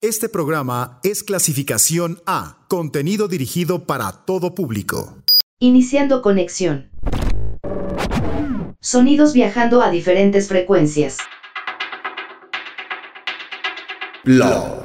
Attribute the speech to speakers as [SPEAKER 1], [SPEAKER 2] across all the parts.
[SPEAKER 1] Este programa es clasificación A, contenido dirigido para todo público.
[SPEAKER 2] Iniciando conexión. Sonidos viajando a diferentes frecuencias.
[SPEAKER 1] Blog.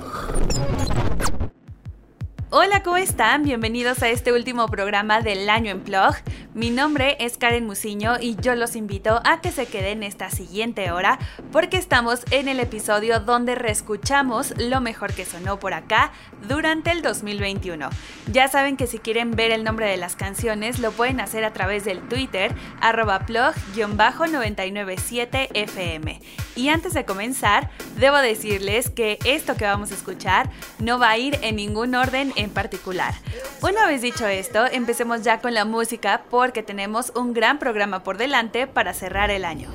[SPEAKER 3] Hola, ¿cómo están? Bienvenidos a este último programa del año en Plog. Mi nombre es Karen Musiño y yo los invito a que se queden esta siguiente hora porque estamos en el episodio donde reescuchamos lo mejor que sonó por acá durante el 2021. Ya saben que si quieren ver el nombre de las canciones lo pueden hacer a través del Twitter arroba plog-997fm. Y antes de comenzar, debo decirles que esto que vamos a escuchar no va a ir en ningún orden en particular. Una vez dicho esto, empecemos ya con la música porque tenemos un gran programa por delante para cerrar el año.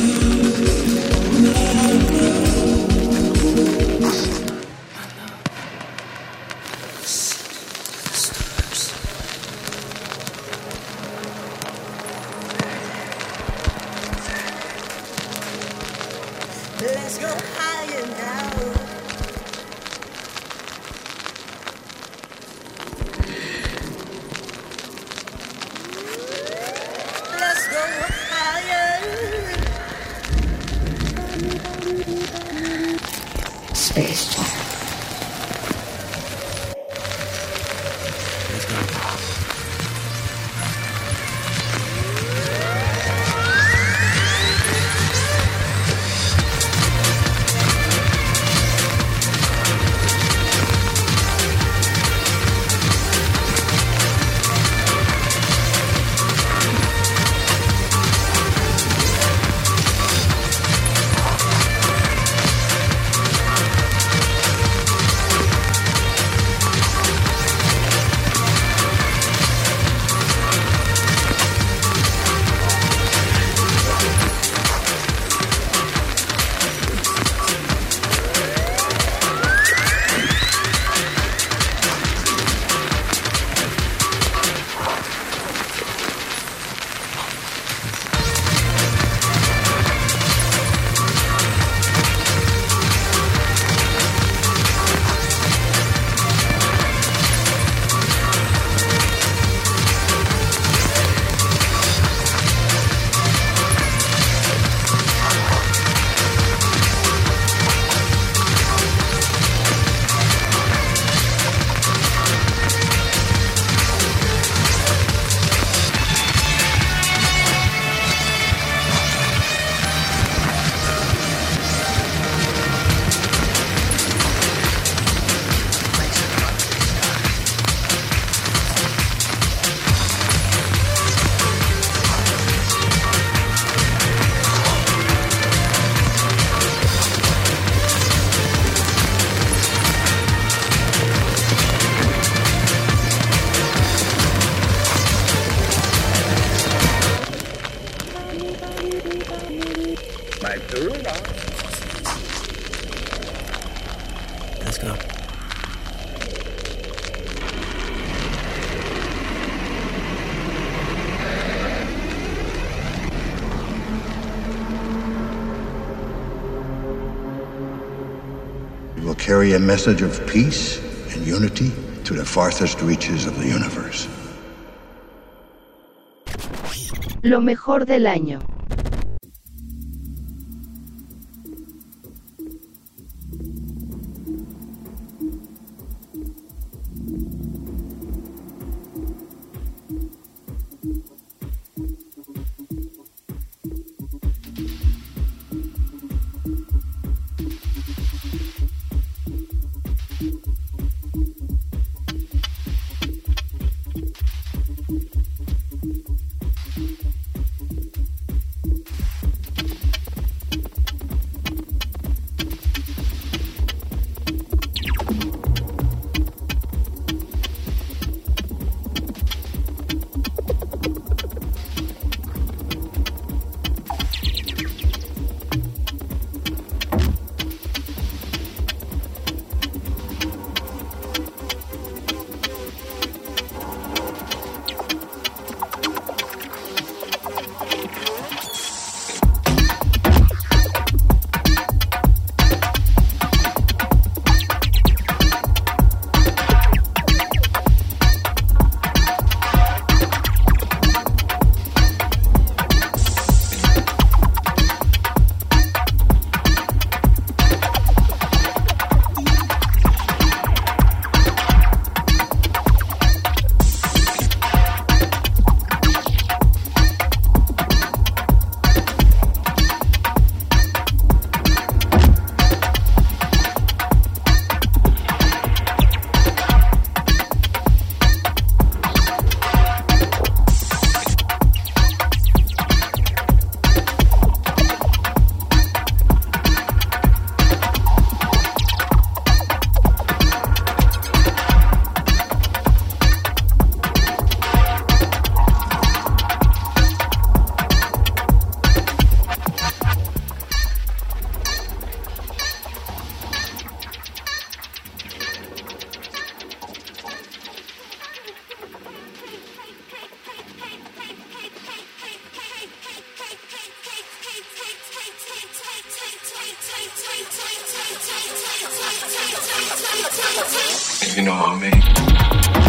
[SPEAKER 4] you. Message of peace and unity to the farthest reaches of the universe.
[SPEAKER 5] Lo mejor del año.
[SPEAKER 6] You know what I mean.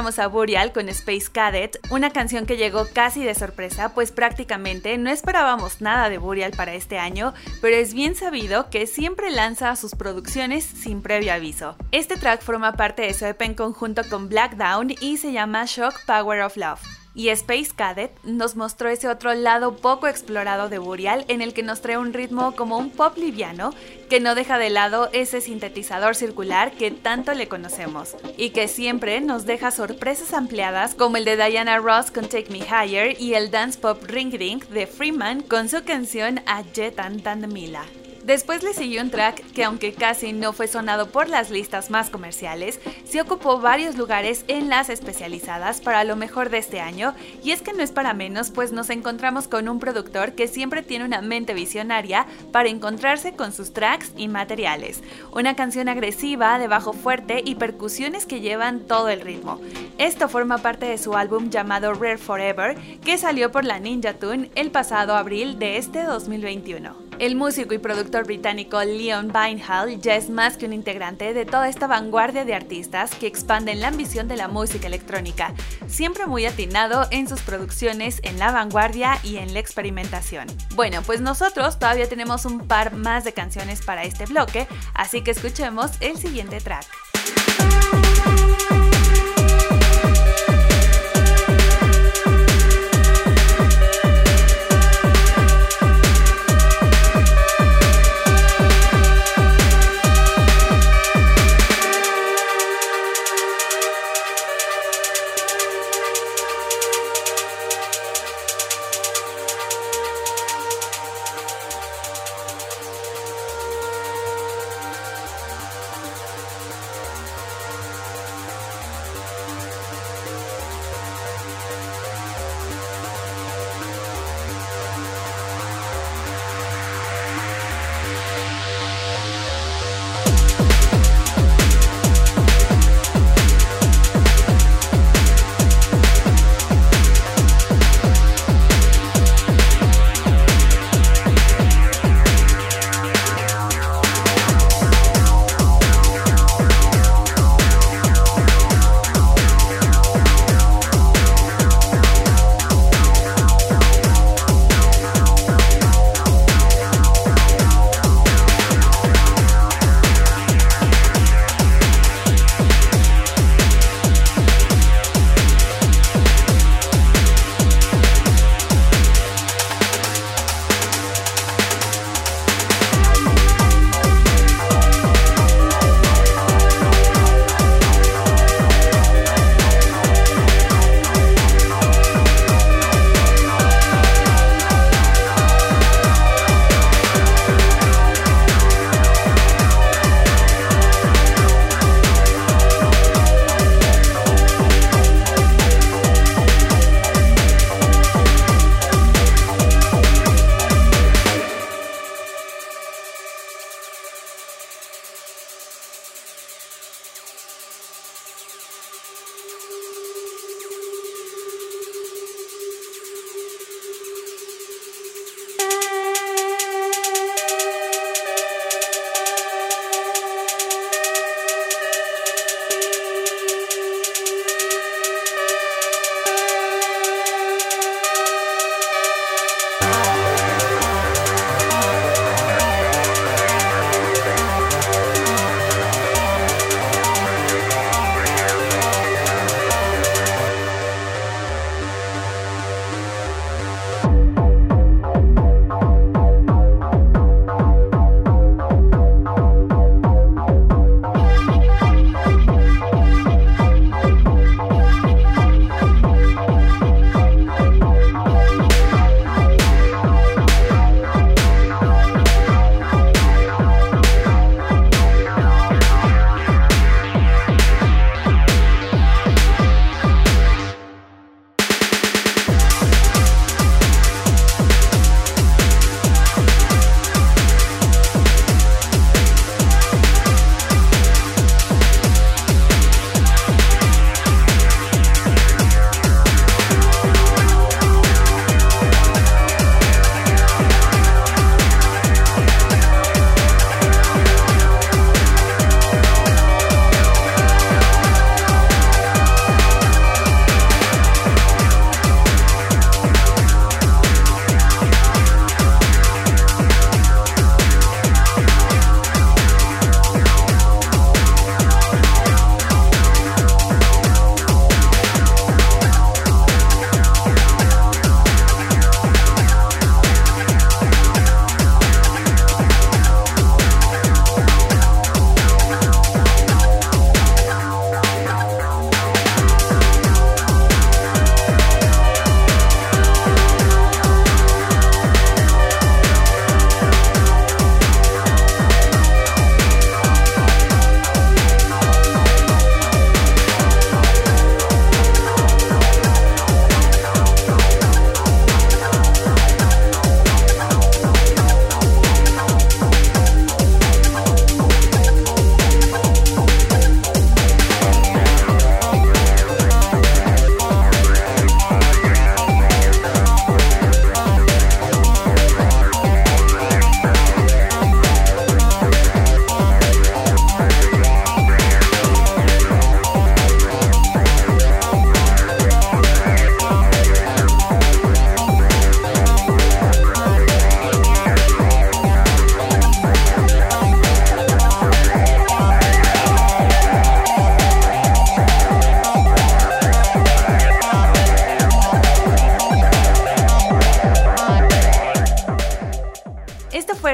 [SPEAKER 3] A Burial con Space Cadet, una canción que llegó casi de sorpresa, pues prácticamente no esperábamos nada de Burial para este año, pero es bien sabido que siempre lanza sus producciones sin previo aviso. Este track forma parte de su EP en conjunto con Black Down y se llama Shock Power of Love y Space Cadet nos mostró ese otro lado poco explorado de Burial en el que nos trae un ritmo como un pop liviano que no deja de lado ese sintetizador circular que tanto le conocemos y que siempre nos deja sorpresas ampliadas como el de Diana Ross con Take Me Higher y el dance pop Ring Ring de Freeman con su canción A Jet and Mila. Después le siguió un track que aunque casi no fue sonado por las listas más comerciales, sí ocupó varios lugares en las especializadas para lo mejor de este año, y es que no es para menos, pues nos encontramos con un productor que siempre tiene una mente visionaria para encontrarse con sus tracks y materiales. Una canción agresiva, de bajo fuerte y percusiones que llevan todo el ritmo. Esto forma parte de su álbum llamado Rare Forever, que salió por la Ninja Tune el pasado abril de este 2021. El músico y productor británico Leon Vinehall ya es más que un integrante de toda esta vanguardia de artistas que expanden la ambición de la música electrónica, siempre muy atinado en sus producciones en la vanguardia y en la experimentación. Bueno, pues nosotros todavía tenemos un par más de canciones para este bloque, así que escuchemos el siguiente track.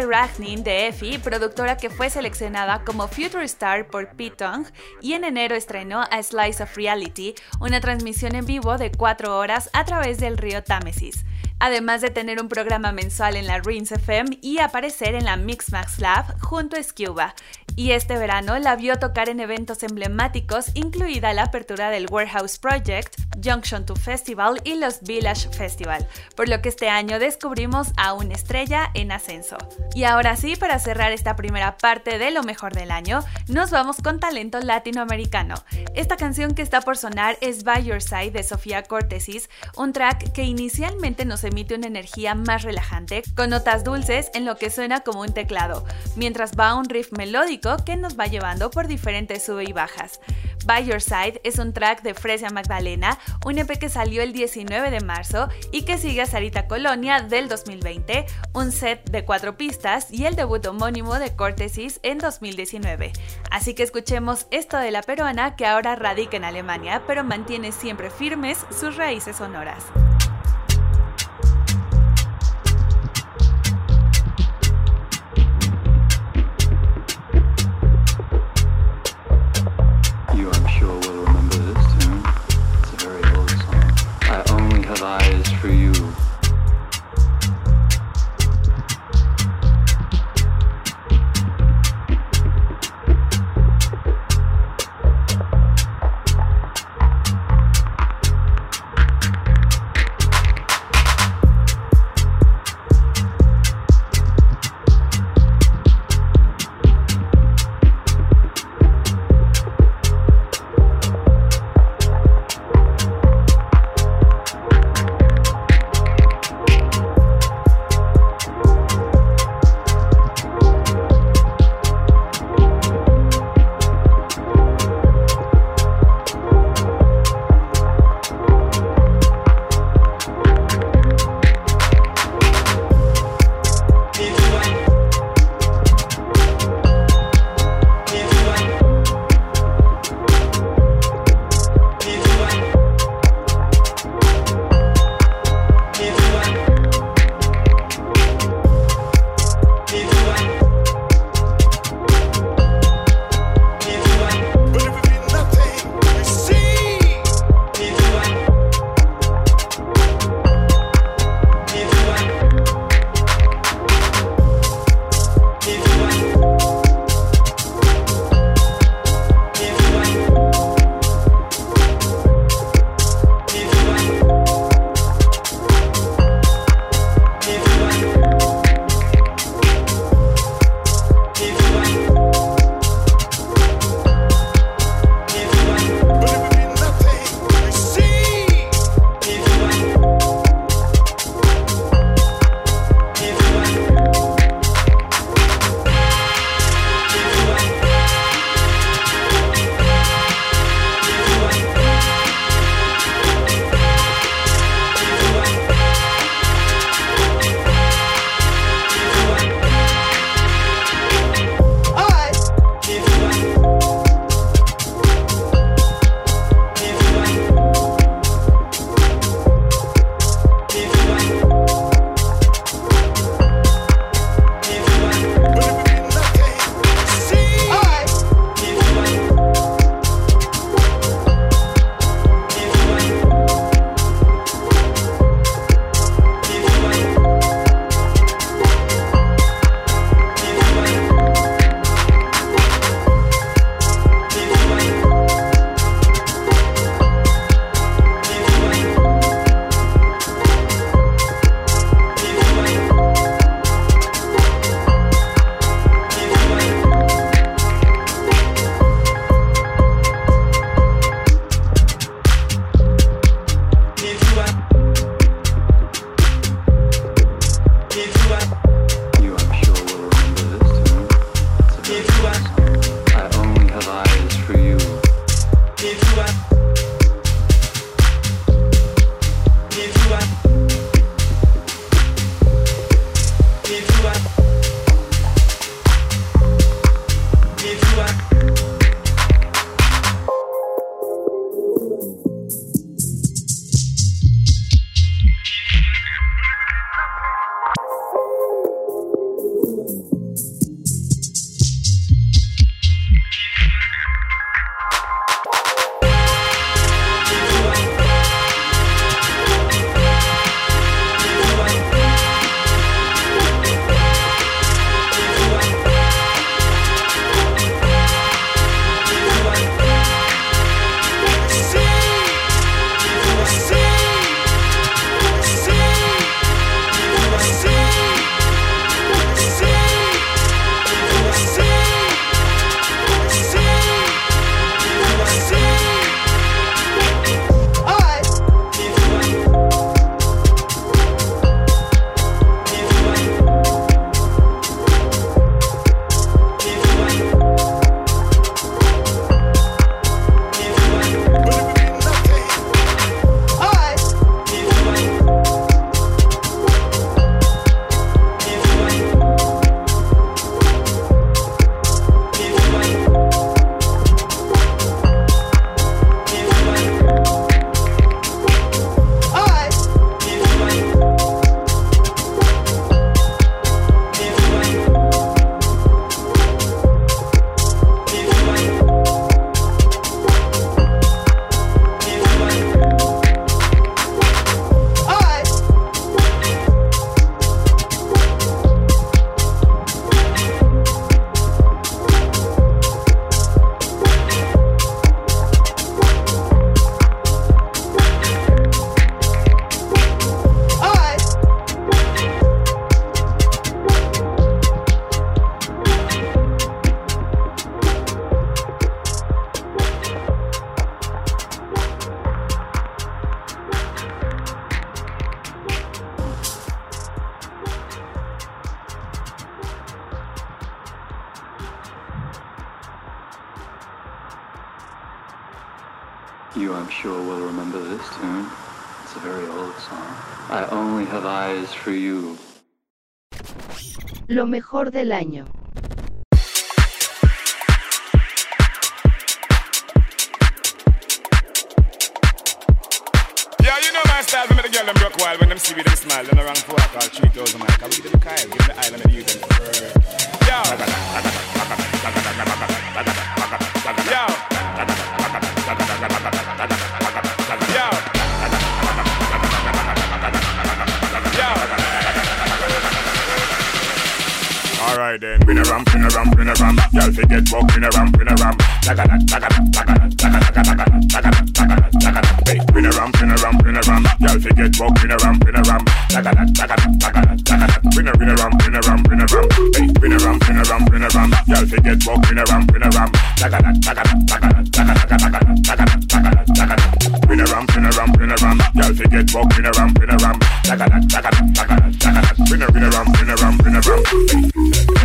[SPEAKER 3] Ragnin de Effie, productora que fue seleccionada como Future Star por Pitong, y en enero estrenó A Slice of Reality, una transmisión en vivo de 4 horas a través del río Támesis además de tener un programa mensual en la Rins FM y aparecer en la Mixmax Lab junto a Scuba. Y este verano la vio tocar en eventos emblemáticos, incluida la apertura del Warehouse Project, Junction 2 Festival y los Village Festival, por lo que este año descubrimos a una estrella en ascenso. Y ahora sí, para cerrar esta primera parte de lo mejor del año, nos vamos con talento latinoamericano. Esta canción que está por sonar es By Your Side de Sofía Cortesis, un track que inicialmente nos emite una energía más relajante, con notas dulces en lo que suena como un teclado, mientras va un riff melódico que nos va llevando por diferentes sube y bajas. By Your Side es un track de Fresia Magdalena, un EP que salió el 19 de marzo y que sigue a Sarita Colonia del 2020, un set de cuatro pistas y el debut homónimo de Cortesis en 2019. Así que escuchemos esto de la peruana que ahora radica en Alemania, pero mantiene siempre firmes sus raíces sonoras. have eyes.
[SPEAKER 6] You, I'm sure, will remember this tune. It's a very old song. I only have eyes for you.
[SPEAKER 2] Lo mejor del año.
[SPEAKER 7] Yeah, you know my style, me the girl them broke wild when them see me them smile, then around four call 3000 mic. I will give them Kyle, give them the island and use them for Yo. Yo. Alright then, spin a ram, spin a ram, spin a ram. Y'all forget walk, spin a ram, spin a ram. Spin around, spin around, spin around. Y'all forget walk, spin around, spin around. Spin around, spin around, spin around, spin around. Hey, spin around, spin around, spin around. Y'all forget walk, spin around, spin around. Spin around, spin around, spin around. Y'all forget walk, spin around, spin around. Spin around, spin around, spin around, spin around.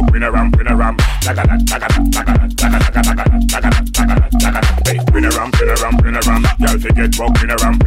[SPEAKER 7] rock, win a ram, win a ram. Taka da, taka da, taka da, taka da, taka da, taka da, taka da, taka da. Hey, win a ram, win a ram, win a ram. Girl, forget rock, win a ram.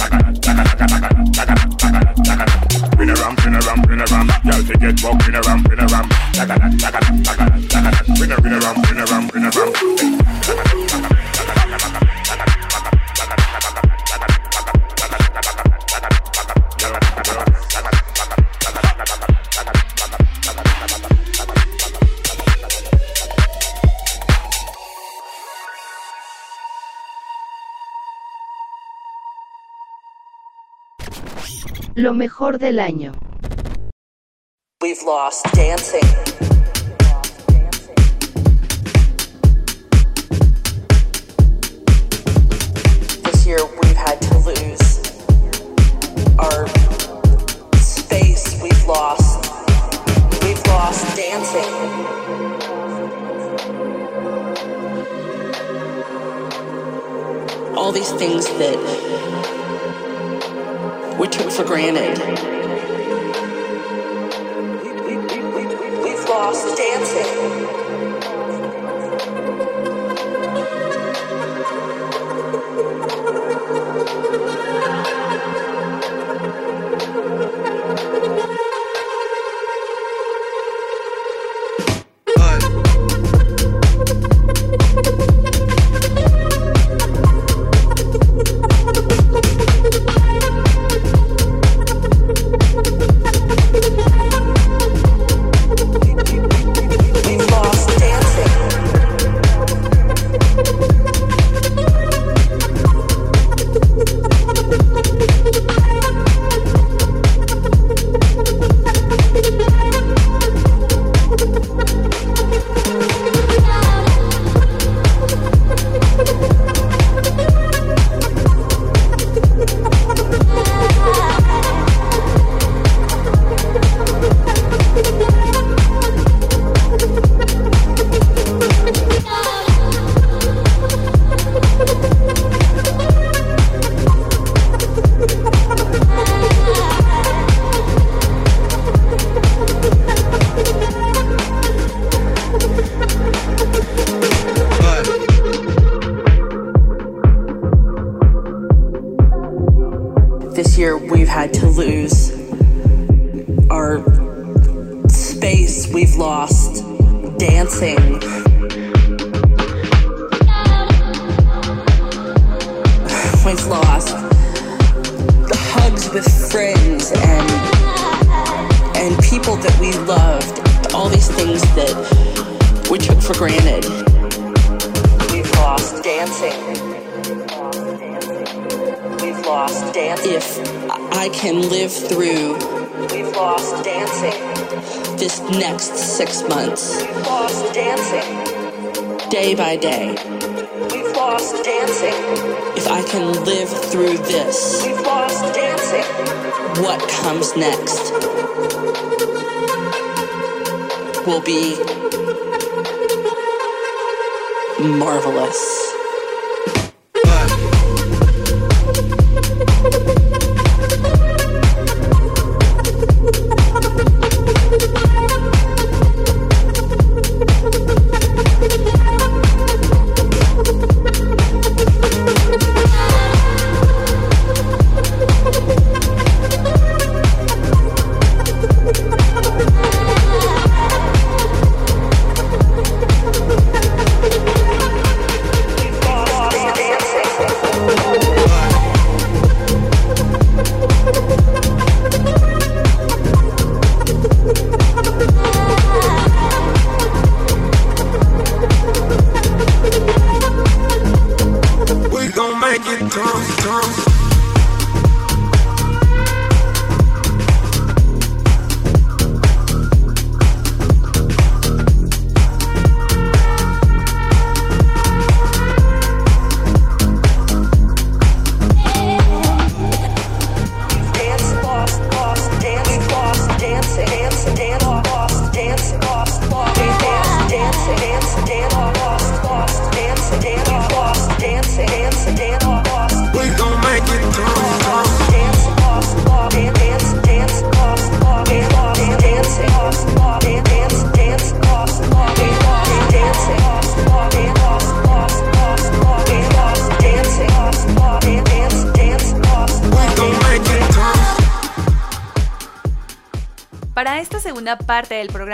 [SPEAKER 7] Bring a ram, bring a ram, bring a ram. Y'all forget what bring a ram, bring a ram. Bring a ram, bring a ram, bring a ram, bring a ram.
[SPEAKER 2] Lo mejor del año.
[SPEAKER 8] We've lost dancing.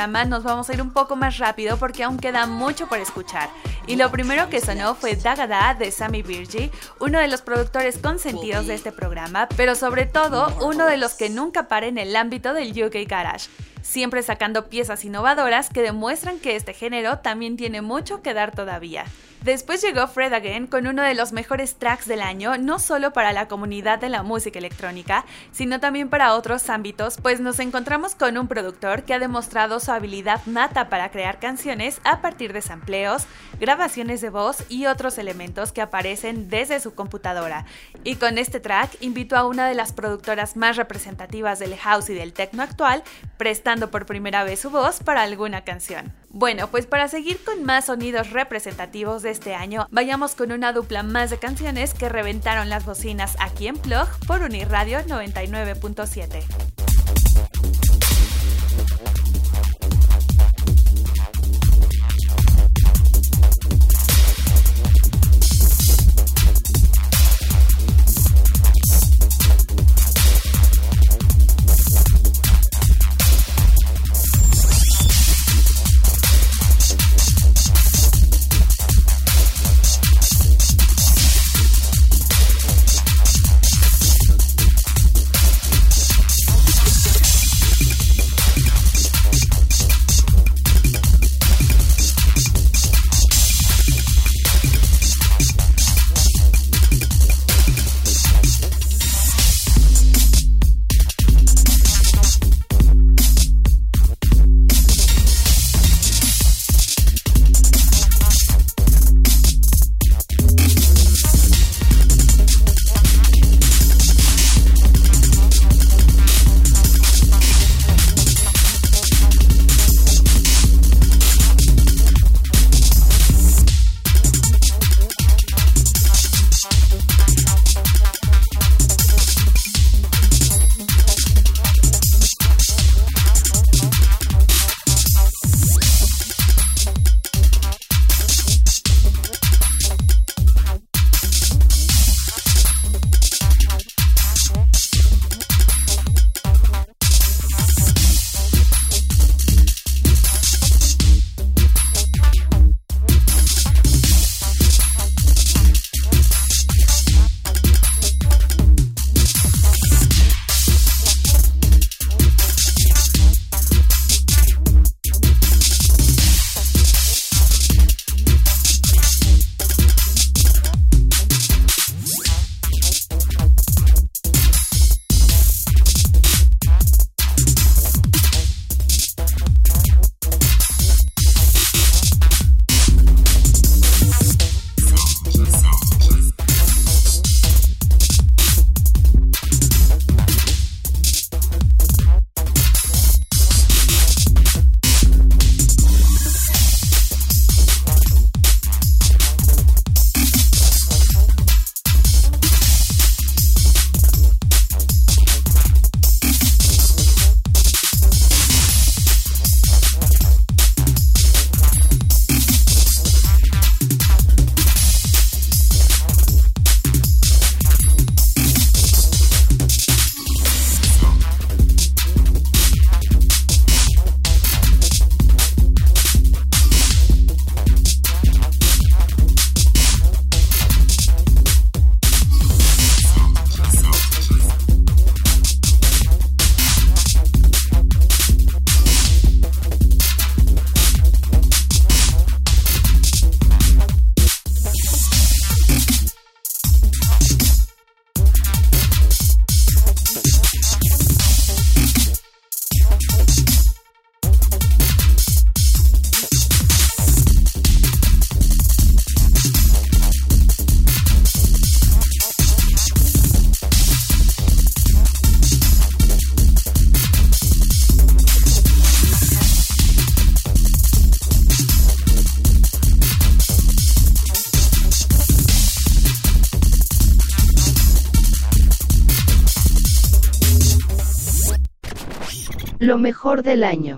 [SPEAKER 3] Programa nos vamos a ir un poco más rápido porque aún queda mucho por escuchar. Y lo primero que sonó fue Dagada de Sammy Virgi, uno de los productores consentidos de este programa, pero sobre todo uno de los que nunca para en el ámbito del UK Garage siempre sacando piezas innovadoras que demuestran que este género también tiene mucho que dar todavía. Después llegó Fred Again con uno de los mejores tracks del año, no solo para la comunidad de la música electrónica, sino también para otros ámbitos, pues nos encontramos con un productor que ha demostrado su habilidad nata para crear canciones a partir de sampleos, grabaciones de voz y otros elementos que aparecen desde su computadora. Y con este track invitó a una de las productoras más representativas del house y del techno actual, prestando por primera vez su voz para alguna canción. Bueno, pues para seguir con más sonidos representativos de este año, vayamos con una dupla más de canciones que reventaron las bocinas aquí en Plug por Uniradio 99.7.
[SPEAKER 5] Lo mejor del año.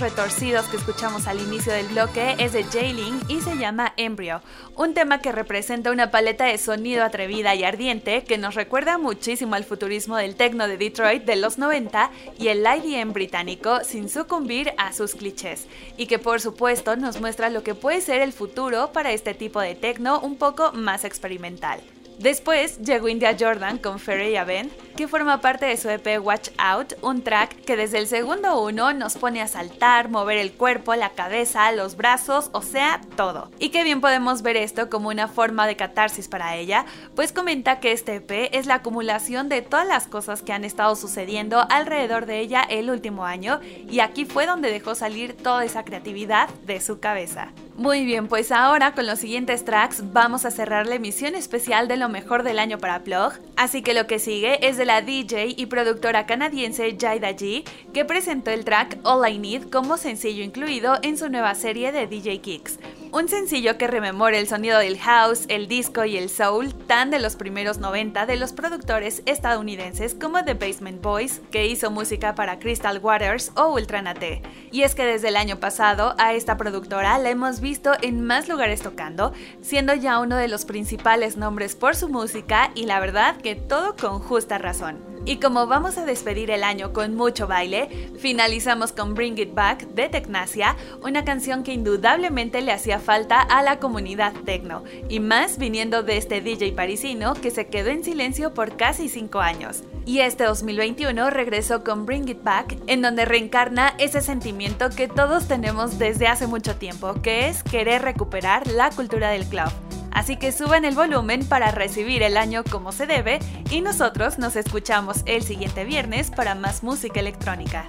[SPEAKER 3] Retorcidos que escuchamos al inicio del bloque es de Jailing y se llama Embryo, un tema que representa una paleta de sonido atrevida y ardiente que nos recuerda muchísimo al futurismo del techno de Detroit de los 90 y el IDM británico sin sucumbir a sus clichés, y que por supuesto nos muestra lo que puede ser el futuro para este tipo de techno un poco más experimental. Después llegó India Jordan con Ferry Ben, que forma parte de su EP Watch Out, un track que desde el segundo uno nos pone a saltar, mover el cuerpo, la cabeza, los brazos, o sea, todo. Y que bien podemos ver esto como una forma de catarsis para ella, pues comenta que este EP es la acumulación de todas las cosas que han estado sucediendo alrededor de ella el último año, y aquí fue donde dejó salir toda esa creatividad de su cabeza. Muy bien, pues ahora con los siguientes tracks vamos a cerrar la emisión especial de lo mejor del año para Plug, así que lo que sigue es de la DJ y productora canadiense Jaida G, que presentó el track All I Need como sencillo incluido en su nueva serie de DJ Kicks. Un sencillo que rememora el sonido del house, el disco y el soul tan de los primeros 90 de los productores estadounidenses como The Basement Boys, que hizo música para Crystal Waters o Ultranate. Y es que desde el año pasado a esta productora la hemos visto en más lugares tocando, siendo ya uno de los principales nombres por su música y la verdad que todo con justa razón. Y como vamos a despedir el año con mucho baile, finalizamos con Bring It Back de Tecnasia, una canción que indudablemente le hacía falta a la comunidad techno, y más viniendo de este DJ parisino que se quedó en silencio por casi 5 años. Y este 2021 regresó con Bring It Back, en donde reencarna ese sentimiento que todos tenemos desde hace mucho tiempo, que es querer recuperar la cultura del club. Así que suban el volumen para recibir el año como se debe y nosotros nos escuchamos el siguiente viernes para más música electrónica.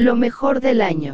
[SPEAKER 2] Lo mejor del año.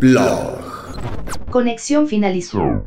[SPEAKER 1] Blog.
[SPEAKER 2] Conexión finalizó.